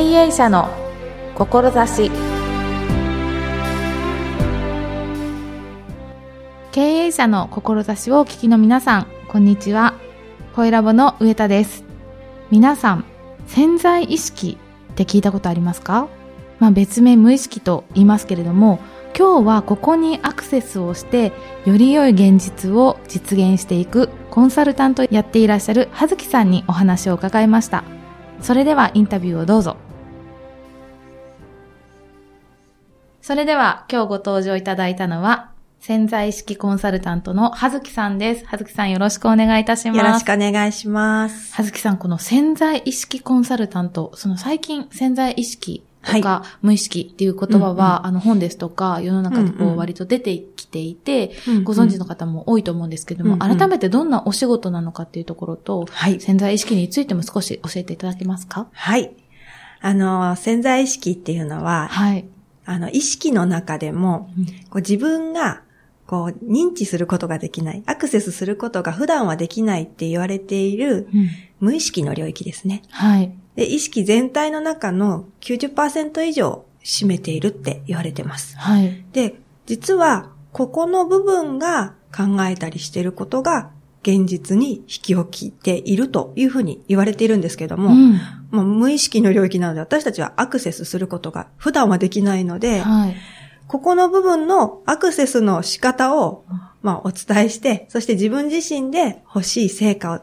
経営者の志経営者の志をお聞きの皆さん、こんにちは。声ラボの上田です。皆さん、潜在意識って聞いたことありますか？まあ別名無意識と言いますけれども、今日はここにアクセスをして、より良い現実を実現していくコンサルタントやっていらっしゃる葉月さんにお話を伺いました。それではインタビューをどうぞ。それでは今日ご登場いただいたのは、潜在意識コンサルタントの葉月さんです。葉月さんよろしくお願いいたします。よろしくお願いします。葉月さん、この潜在意識コンサルタント、その最近潜在意識とか、無意識っていう言葉は、うんうん、あの本ですとか、世の中でこう割と出てきていて、うんうん、ご存知の方も多いと思うんですけども、うんうん、改めてどんなお仕事なのかっていうところと、はい、潜在意識についても少し教えていただけますか？はい。あの、潜在意識っていうのは、はい。あの、意識の中でも、こう自分が、こう、認知することができない、アクセスすることが普段はできないって言われている、無意識の領域ですね。はい。で、意識全体の中の90%以上占めているって言われてます。はい。で、実は、ここの部分が考えたりしていることが現実に引き起きているというふうに言われているんですけども、うん、もう無意識の領域なので私たちはアクセスすることが普段はできないので、はい、ここの部分のアクセスの仕方を、まあ、お伝えして、そして自分自身で欲しい成果を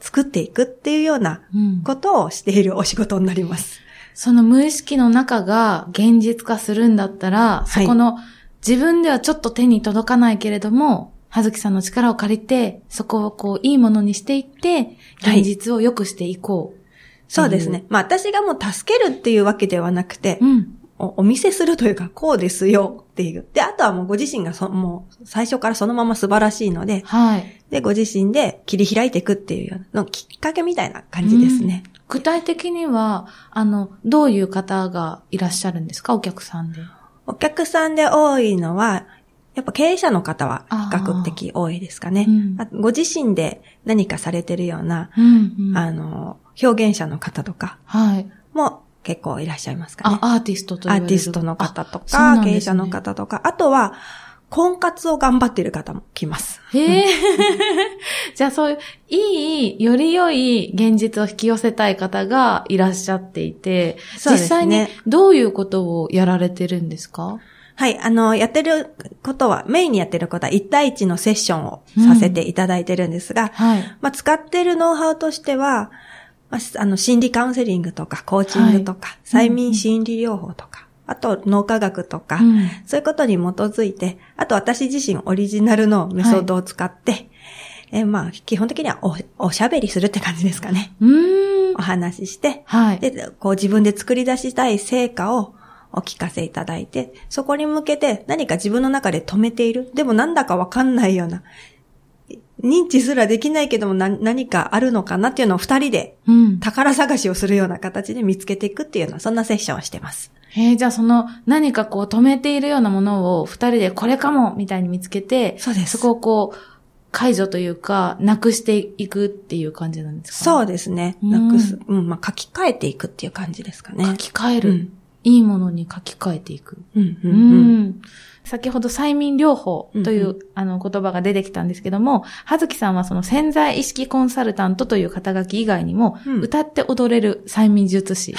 作っていくっていうようなことをしているお仕事になります。その無意識の中が現実化するんだったら、そこの自分ではちょっと手に届かないけれども、はずきさんの力を借りて、そこをこう、いいものにしていって、現実を良くしていこう、はい、そうですね。まあ私がもう助けるっていうわけではなくて、うん、お見せするというか、こうですよっていう。で、あとはもうご自身がそ、もう最初からそのまま素晴らしいので、はい。で、ご自身で切り開いていくっていうようなきっかけみたいな感じですね。具体的には、あの、どういう方がいらっしゃるんですか？お客さんで。お客さんで多いのは、やっぱ経営者の方は比較的多いですかね。うん、ご自身で何かされてるような、うんうん、あの、表現者の方とか、はい。も結構いらっしゃいますかね。あ、アーティストとアーティストの方とか、ね、経営者の方とか、あとは、婚活を頑張っている方も来ます。へえ。じゃあそういう、いい、より良い現実を引き寄せたい方がいらっしゃっていて、ね、実際にどういうことをやられてるんですか？はい、あの、やってることは、メインにやってることは1対1のセッションをさせていただいてるんですが、うんはい、まあ、使っているノウハウとしては、まあ、あの、心理カウンセリングとか、コーチングとか、はい、催眠心理療法とか、あと脳科学とか、うん、そういうことに基づいて、あと私自身オリジナルのメソッドを使って、はい、えまあ、基本的にはおおしゃべりするって感じですかね。お話しして、はい、で、こう自分で作り出したい成果をお聞かせいただいて、そこに向けて何か自分の中で止めている。でもなんだかわかんないような、認知すらできないけども何かあるのかなっていうのを二人で宝探しをするような形で見つけていくっていうような、そんなセッションをしてます。へえ、じゃあその何かこう止めているようなものを二人でこれかもみたいに見つけて、そうです。そこをこう、解除というか、なくしていくっていう感じなんですか？そうですね。なくす。うん、まあ書き換えていくっていう感じですかね。書き換える。うんいいものに書き換えていく。うんうん、うん、先ほど催眠療法という、うんうん、あの言葉が出てきたんですけども、はずきさんはその潜在意識コンサルタントという肩書き以外にも、うん、歌って踊れる催眠術師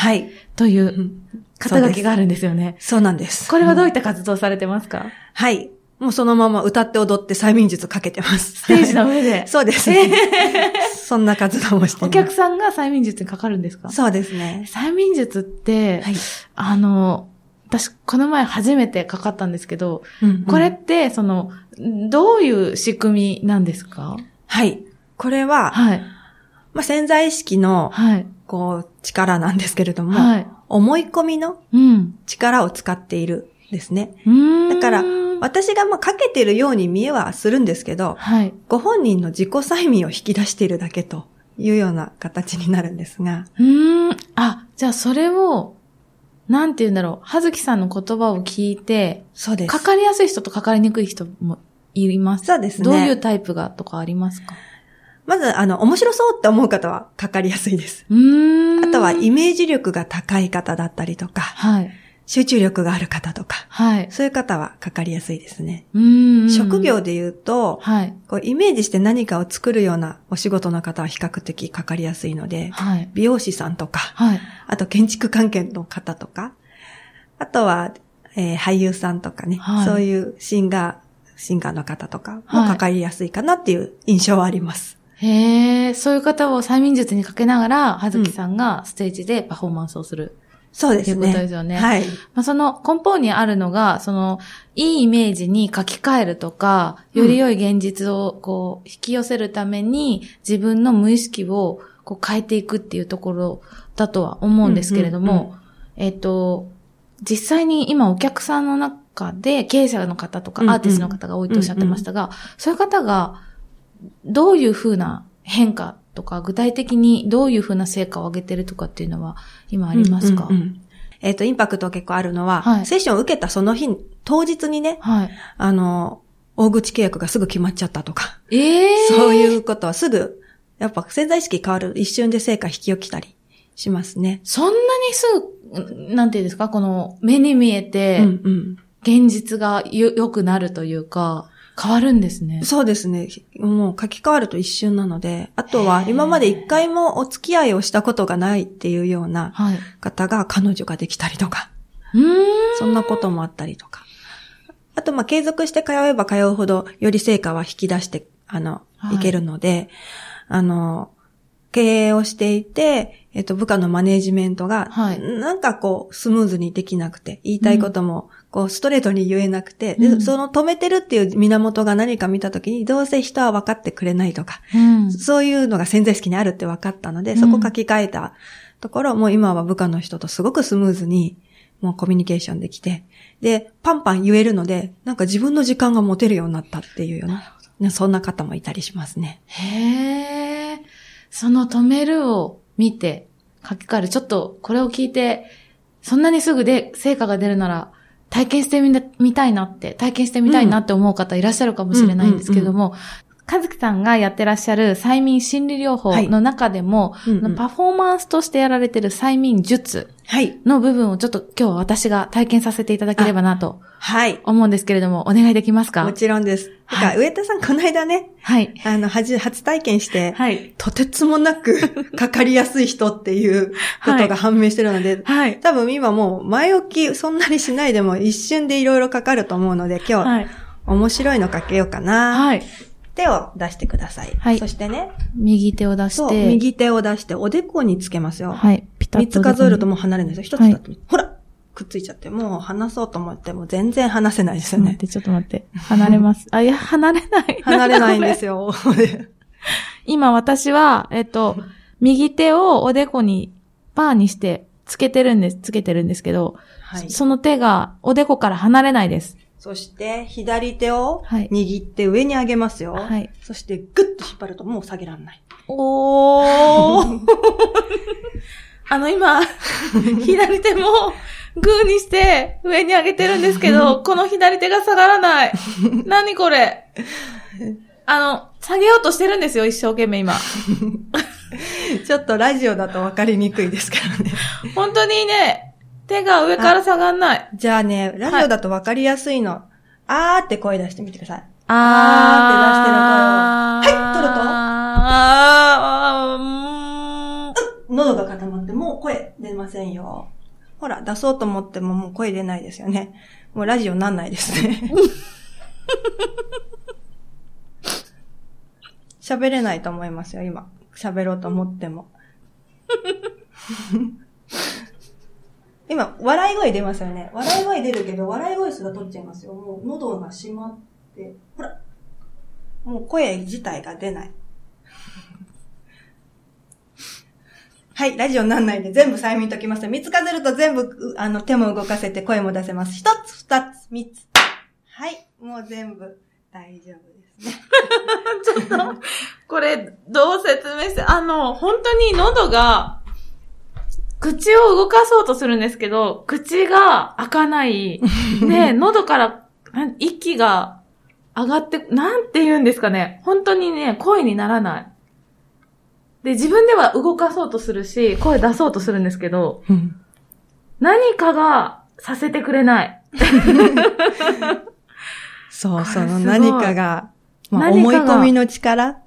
という肩書きがあるんですよね。そうなんです。これはどういった活動されてますか、はい。もうそのまま歌って踊って催眠術かけてます。ステージの上で。そうです、そんな活動もしてお客さんが催眠術にかかるんですか？そうですね。催眠術って、はい、あの、私、この前初めてかかったんですけど、うんうん、これって、その、どういう仕組みなんですか？はい。これは、はい。まあ、潜在意識の、はい。こう、力なんですけれども、はい。思い込みの力を使っているですね。うん。だから、私がまあかけてるように見えはするんですけど、はい。ご本人の自己催眠を引き出しているだけというような形になるんですが。うん。あ、じゃあそれを、なんて言うんだろう。はずきさんの言葉を聞いて、そうです。かかりやすい人とかかりにくい人もいます。そうですね。どういうタイプがとかありますか？まず、あの、面白そうって思う方はかかりやすいです。あとは、イメージ力が高い方だったりとか、はい、集中力がある方とか、はい、そういう方はかかりやすいですね。職業で言うと、はい、こうイメージして何かを作るようなお仕事の方は比較的かかりやすいので、はい、美容師さんとか、はい、あと建築関係の方とか、あとは、えー、俳優さんとかね、はい、そういうシンガー、シンガーの方とかもかかりやすいかなっていう印象はあります。へえ、そういう方を催眠術にかけながら、はずきさんがステージでパフォーマンスをする。そうですね。ということですよね。はい。まあ、その根本にあるのが、その、いいイメージに書き換えるとか、より良い現実をこう、引き寄せるために、自分の無意識をこう変えていくっていうところだとは思うんですけれども、えっ、と、実際に今お客さんの中で経営者の方とかアーティストの方が多いとおっしゃってましたが、そういう方がどういうふうな変化とか、具体的にどういうふうな成果を上げてるとかっていうのは今ありますか、うんうんうん、えっ、ー、と、インパクト結構あるのは、はい、セッションを受けたその日、当日にね、はい、あの、大口契約がすぐ決まっちゃったとか、ええー、そういうことはすぐ、やっぱ潜在意識変わる、一瞬で成果引き起きたりしますね。そんなにすぐ、なんていうんですか、この目に見えて、現実が良くなるというか、変わるんですね。そうですね。もう書き換わると一瞬なので、あとは今まで一回もお付き合いをしたことがないっていうような方が彼女ができたりとか、はい、そんなこともあったりとか。あと、まあ、継続して通えば通うほど、より成果は引き出して、あの、はい、いけるので、あの、経営をしていて、えっと、部下のマネージメントが、はい、なんかこう、スムーズにできなくて、言いたいことも、こう、ストレートに言えなくて、うん、で、その止めてるっていう源が何か見たときに、どうせ人は分かってくれないとか、うん、そういうのが潜在意識にあるって分かったので、そこ書き換えたところ、もう今は部下の人とすごくスムーズに、もうコミュニケーションできて、で、パンパン言えるので、なんか自分の時間が持てるようになったっていうような、そんな方もいたりしますね。へー。その止めるを見て書き換える。ちょっとこれを聞いて、そんなにすぐで成果が出るなら、体験してみたいなって、体験してみたいなって思う方いらっしゃるかもしれないんですけども、かずきさんがやってらっしゃる催眠心理療法の中でも、はいうんうん、パフォーマンスとしてやられてる催眠術の部分をちょっと今日は私が体験させていただければなと、はい。思うんですけれども、お願いできますか？もちろんです。はい、上田さん、この間ね、はい。あの、初、初体験して、はい。とてつもなく かかりやすい人っていうことが判明してるので、はい。多分今もう前置きそんなにしないでも一瞬でいろいろかかると思うので、今日、はい、面白いのかけようかな。はい。手を出してください。はい。そしてね。右手を出して。右手を出して、おでこにつけますよ。はい。ピタッと。三つ数えるともう離れないですよ。一つだと、はい、ほらくっついちゃって、もう離そうと思っても全然離せないですよね。ちょっと待って、ちょっと待って。離れます。あ、いや、離れない。離れないんですよ。今私は、えっと、右手をおでこにパーにしてつけてるんです、つけてるんですけど、はい、その手がおでこから離れないです。そして、左手を握って上に上げますよ。はい。そして、ぐっと引っ張るともう下げらんない。おー。あの、今、左手もグーにして上に上げてるんですけど、この左手が下がらない。何これ？あの、下げようとしてるんですよ、一生懸命今。ちょっとラジオだと分かりにくいですからね。本当にね、手が上から下がんない。じゃあね、ラジオだと分かりやすいの。はい、あーって声出してみてください。あーって出してる声を。はい、取るとあー、喉が固まってもう声出ませんよ。ほら、出そうと思ってももう声出ないですよね。もうラジオなんないですね。喋れないと思いますよ、今。喋ろうと思っても。今、笑い声出ますよね。笑い声出るけど、笑い声すら取っちゃいますよ。もう喉が閉まって、ほら。もう声自体が出ない。はい、ラジオになんないんで全部催眠ときます。三つ数えると全部、あの、手も動かせて声も出せます。一つ、二つ、三つ。はい、もう全部大丈夫ですね。ちょっと、これ、どう説明して、あの、本当に喉が、口を動かそうとするんですけど、口が開かない。で、喉から息が上がって、なんて言うんですかね。本当にね、声にならない。で、自分では動かそうとするし、声出そうとするんですけど、うん、何かがさせてくれない。そう、その何かが、まあ、思い込みの力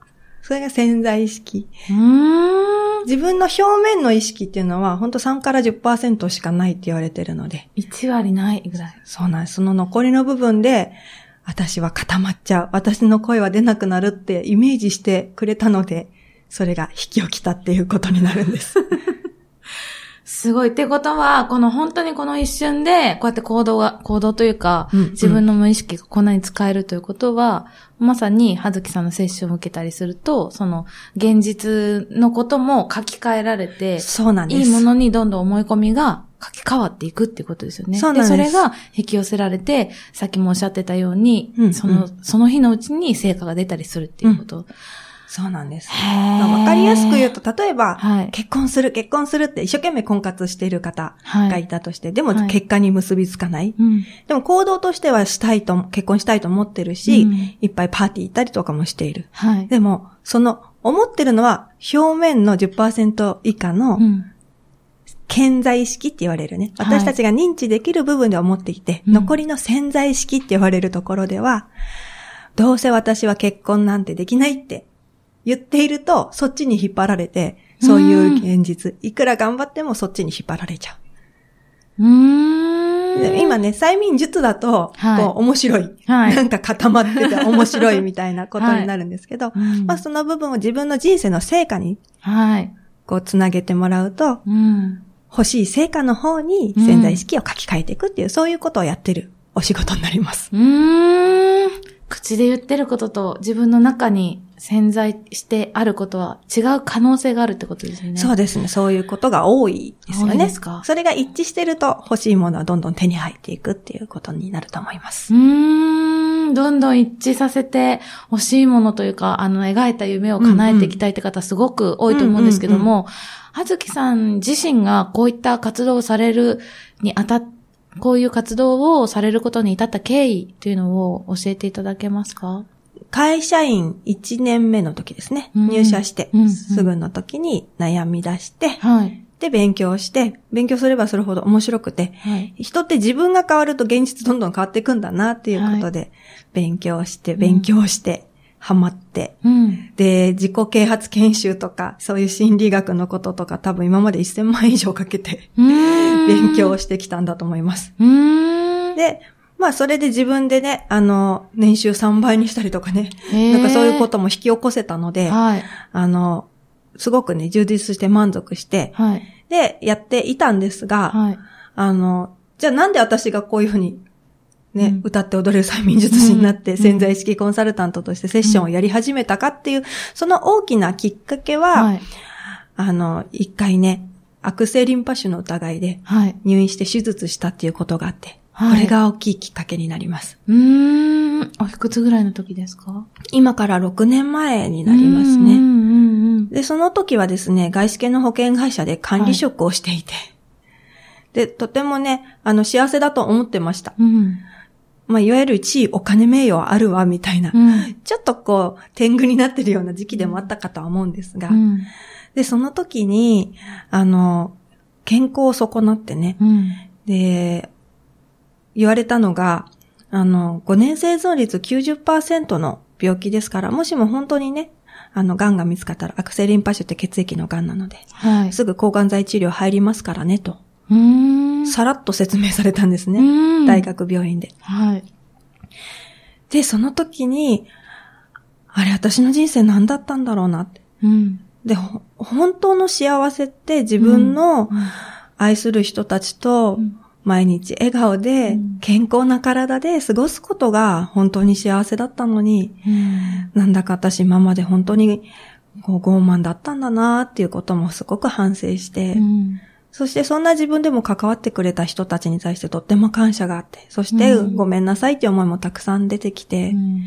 それが潜在意識。自分の表面の意識っていうのは、本当3から10%しかないって言われてるので。1割ないぐらい。そうなんです。その残りの部分で、私は固まっちゃう。私の声は出なくなるってイメージしてくれたので、それが引き起きたっていうことになるんです。すごい。ってことは、この本当にこの一瞬で、こうやって行動が、行動というか、うんうん、自分の無意識がこんなに使えるということは、まさに、はずきさんの接種を受けたりすると、その、現実のことも書き換えられて、そうなんです。いいものにどんどん思い込みが書き換わっていくっていうことですよね。そうなんです。で、それが引き寄せられて、さっきもおっしゃってたように、うんうん、その、その日のうちに成果が出たりするっていうこと。うんそうなんです。わかりやすく言うと、例えば、はい、結婚する、結婚するって一生懸命婚活している方がいたとして、はい、でも結果に結びつかない、はいでも行動としてはしたいと、結婚したいと思ってるし、うん、いっぱいパーティー行ったりとかもしている。はい、でも、その、思ってるのは表面の10%以下の、潜在意識って言われるね。私たちが認知できる部分で思っていて、残りの潜在意識って言われるところでは、どうせ私は結婚なんてできないって言っていると、そっちに引っ張られて、そういう現実、いくら頑張ってもそっちに引っ張られちゃう。うん今ね、催眠術だと、はい、こう、面白い。はい、なんか固まってて面白いみたいなことになるんですけど、はい、まあその部分を自分の人生の成果に、はい。こう、つなげてもらうと、うん、欲しい成果の方に潜在意識を書き換えていくっていう、うん、そういうことをやってるお仕事になります。うん。口で言ってることと自分の中に潜在してあることは違う可能性があるってことですよね。そうですね。そういうことが多いですよね。ですか？それが一致してると欲しいものはどんどん手に入っていくっていうことになると思います。うん。どんどん一致させて欲しいものというか、あの、描いた夢を叶えていきたいって方すごく多いと思うんですけども、はずきさん自身がこういった活動をされるにあたって、こういう活動をされることに至った経緯というのを教えていただけますか？会社員1年目の時ですね。うん、入社して、すぐの時に悩み出して、はい、で、勉強して、勉強すればするほど面白くて、はい、人って自分が変わると現実どんどん変わっていくんだなっていうことで、はい、勉強して、勉強して、ハマって、うん、で、自己啓発研修とか、そういう心理学のこととか、多分今まで1000万以上かけて、勉強してきたんだと思います。で、まあ、それで自分でね、あの、年収3倍にしたりとかね、なんかそういうことも引き起こせたので、はい、あの、すごくね、充実して満足して、はい、で、やっていたんですが、はい、あの、じゃあなんで私がこういうふうに、ね、うん、歌って踊れる催眠術師になって、潜在意識コンサルタントとしてセッションをやり始めたかっていう、その大きなきっかけは、あの、一回ね、悪性リンパ腫の疑いで入院して手術したっていうことがあって、はい、これが大きいきっかけになります。うーん。おいくつぐらいの時ですか？今から6年前になりますね。うんうんうん、で、その時はですね、外資系の保険会社で管理職をしていて、はい、で、とてもね、あの、幸せだと思ってました。うん、まあ、いわゆる地位、お金名誉あるわ、みたいな、うん、ちょっとこう、天狗になってるような時期でもあったかとは思うんですが、うん、で、その時に、あの、健康を損なってね、で、言われたのが、あの、5年生存率90%の病気ですから、もしも本当にね、あの、癌が見つかったら、悪性リンパ腫って血液の癌なので、はい、すぐ抗がん剤治療入りますからね、と。さらっと説明されたんですね。大学病院で。はい。で、その時に、あれ、私の人生何だったんだろうなって。うん、で、本当の幸せって自分の愛する人たちと、うん毎日笑顔で健康な体で過ごすことが本当に幸せだったのに、うん、なんだか私今まで本当にこう傲慢だったんだなっていうこともすごく反省して、うん、そしてそんな自分でも関わってくれた人たちに対してとっても感謝があって、そしてごめんなさいっていう思いもたくさん出てきて、うん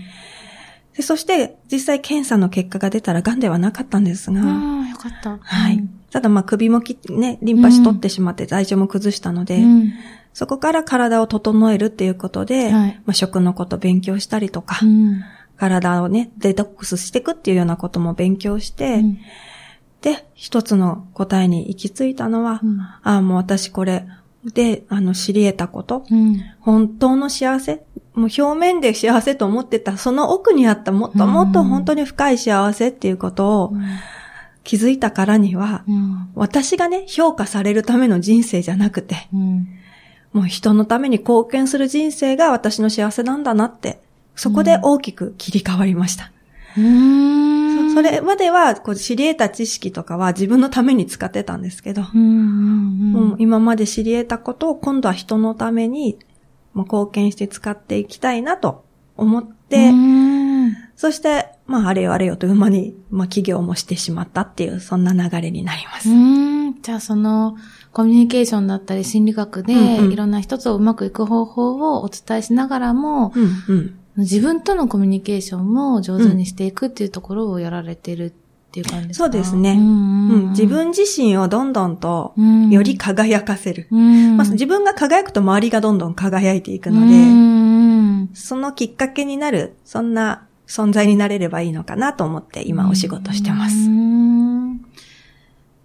でそして、実際検査の結果が出たら癌ではなかったんですが。ああ、よかった。はい。ただまあ首もき、ね、リンパ腫取ってしまって体調も崩したので、うん、そこから体を整えるっていうことで、はい、まあ、食のこと勉強したりとか、うん、体をね、デトックスしていくっていうようなことも勉強して、うん、で、一つの答えに行き着いたのは、うん、ああ、もう私これ、で、あの、知り得たこと、うん、本当の幸せ、もう表面で幸せと思ってた、その奥にあったもっともっと本当に深い幸せっていうことを気づいたからには、うん、私がね、評価されるための人生じゃなくて、うん、もう人のために貢献する人生が私の幸せなんだなって、そこで大きく切り替わりました。そそれまでは、こう、知り得た知識とかは自分のために使ってたんですけど、もう今まで知り得たことを今度は人のために貢献して使っていきたいなと思って、そして、まあ、あれよあれよという間に、まあ、企業もしてしまったっていう、そんな流れになります。じゃあ、その、コミュニケーションだったり心理学で、うんうん、いろんな一つをうまくいく方法をお伝えしながらも、うんうん、自分とのコミュニケーションも上手にしていくっていうところをやられてるっていう感じですか、そうですね、うん、自分自身をどんどんとより輝かせる、まあ、自分が輝くと周りがどんどん輝いていくので、そのきっかけになる、そんな存在になれればいいのかなと思って今お仕事してます。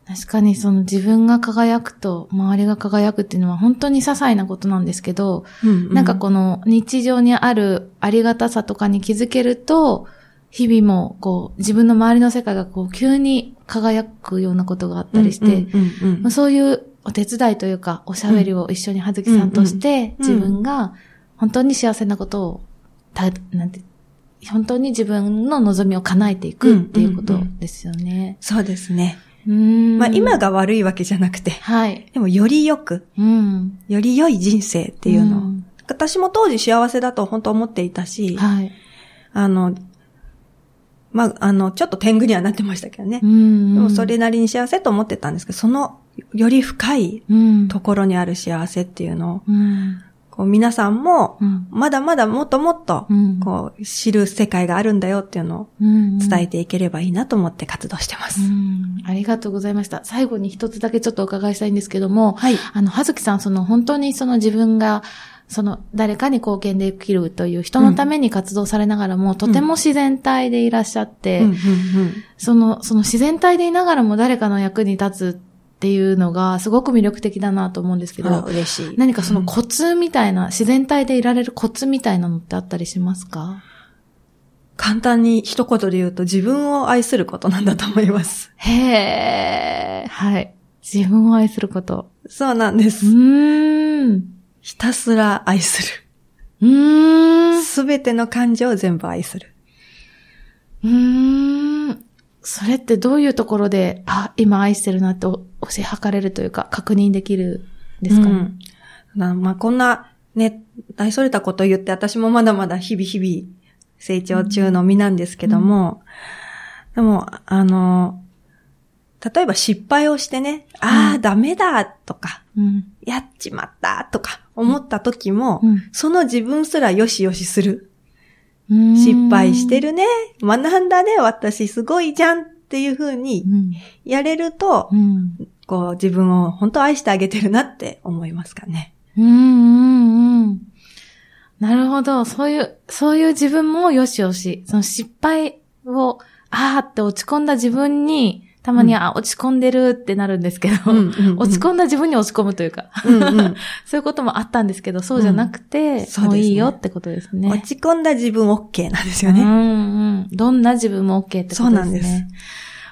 確かにその自分が輝くと周りが輝くっていうのは本当に些細なことなんですけど、うんうん、なんかこの日常にあるありがたさとかに気づけると、日々もこう自分の周りの世界がこう急に輝くようなことがあったりして、そういうお手伝いというかおしゃべりを一緒に葉月さんとして自分が本当に幸せなことをた、なんて、本当に自分の望みを叶えていくっていうことですよね。うんうんうん、そうですね。まあ今が悪いわけじゃなくて、はい。でもより良く、うん、より良い人生っていうのを、うん、私も当時幸せだと本当思っていたし、はい。あの、まあ、あの、ちょっと天狗にはなってましたけどね。うんうん、でもそれなりに幸せと思ってたんですけど、そのより深いところにある幸せっていうのを、うん、こう皆さんも、まだまだもっともっと、こう、知る世界があるんだよっていうのを伝えていければいいなと思って活動してます。ありがとうございました。最後に一つだけちょっとお伺いしたいんですけども、はい。あの、はずきさん、その本当にその自分が、その誰かに貢献できるという人のために活動されながらも、うん、とても自然体でいらっしゃって、その、その自然体でいながらも誰かの役に立つっていうのがすごく魅力的だなと思うんですけど、嬉しい。何かそのコツみたいな、うん、自然体でいられるコツみたいなのってあったりしますか？簡単に一言で言うと自分を愛することなんだと思います。へー。はい。自分を愛すること。そうなんです。うん。ひたすら愛する。うん。すべての感情を全部愛する。うん。それってどういうところで、あ、今愛してるなって推し量れるというか、確認できるんですか？ね。うん、まあ、こんな、ね、大それたこと言って、私もまだまだ日々日々成長中の身なんですけども、うん、でも、あの、例えば失敗をしてね、うん、ああ、ダメだとか、うん、やっちまったとか思った時も、その自分すらよしよしする。失敗してるね。学んだね。私すごいじゃんっていう風にやれると、うん、こう自分を本当愛してあげてるなって思いますかね。うんうんうん。なるほど。そういう、そういう自分もよしよし。その失敗を、あーって落ち込んだ自分に、たまに、うん、あ、落ち込んでるってなるんですけど、うんうんうん、落ち込んだ自分に落ち込むというか、うんうん、そういうこともあったんですけど、そうじゃなくて、うん、もういいよってことですね。落ち込んだ自分 OK なんですよね。うんうん、どんな自分も OK ってことですね。そうなんです。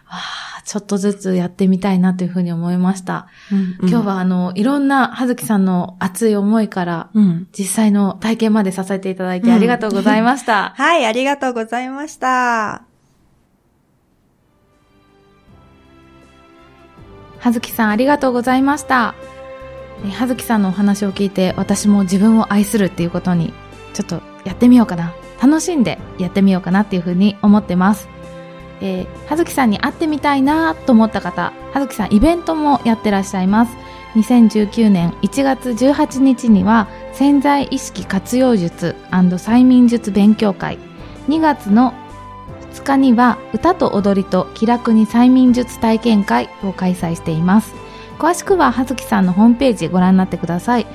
あ、ちょっとずつやってみたいなというふうに思いました。うんうん、今日はあの、いろんなはずきさんの熱い思いから、うん、実際の体験までさせていただいてありがとうございました。はい、ありがとうございました。はずきさんありがとうございました。はずきさんのお話を聞いて私も自分を愛するっていうことにちょっとやってみようかな。楽しんでやってみようかなっていうふうに思ってます。えー、はずきさんに会ってみたいなと思った方、はずきさんイベントもやってらっしゃいます。2019年1月18日には潜在意識活用術催眠術勉強会2月の2日には歌と踊りと気楽に催眠術体験会を開催しています詳しくは葉月さんのホームページご覧になってください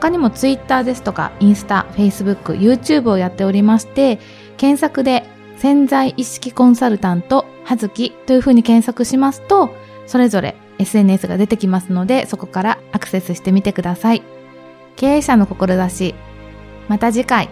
他にもツイッターですとかインスタ、フェイスブック、YouTube をやっておりまして検索で潜在意識コンサルタント、はずきというふうに検索しますと、それぞれ SNS が出てきますので、そこからアクセスしてみてください。経営者の志。また次回。